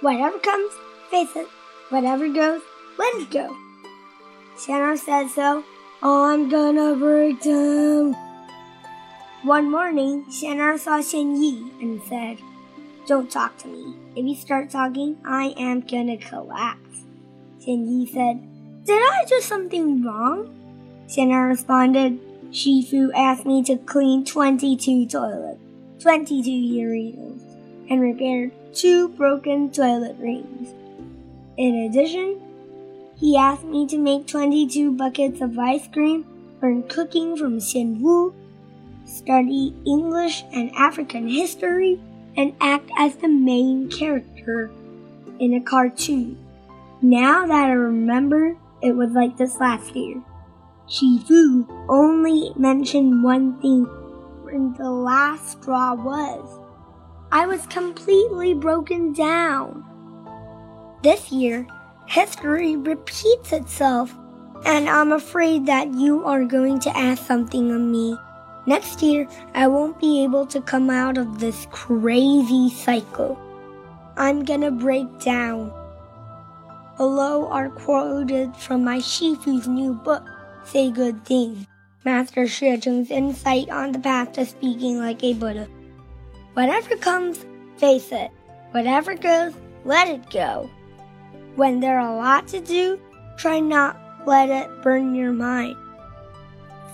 Whatever comes, face it. Whatever goes, let it go. Shannon said so. I'm gonna break down. One morning, Shannon saw Xian Yi and said, Don't talk to me. If you start talking, I am gonna collapse. Xian Yi said, Did I do something wrong? Shannon responded, Shifu asked me to clean 22 toilets, 22 urinals, and repair two broken toilet rings. In addition, he asked me to make 22 buckets of ice cream, learn cooking from Xian Wu, study English and African history, and act as the main character in a cartoon. Now that I remember, it was like this last year. Shifu only mentioned one thing when the last straw was. I was completely broken down. This year, history repeats itself, and I'm afraid that you are going to ask something of me. Next year, I won't be able to come out of this crazy cycle. I'm gonna break down. Below are quoted from my Shifu's new book, Say Good Things, Master Shizheng's insight on the path to speaking like a Buddha. Whatever comes, face it. Whatever goes, let it go. When there are a lot to do, try not let it burn your mind.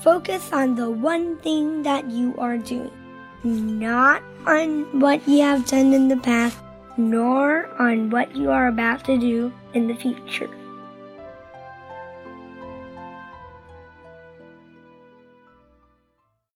Focus on the one thing that you are doing, not on what you have done in the past, nor on what you are about to do in the future.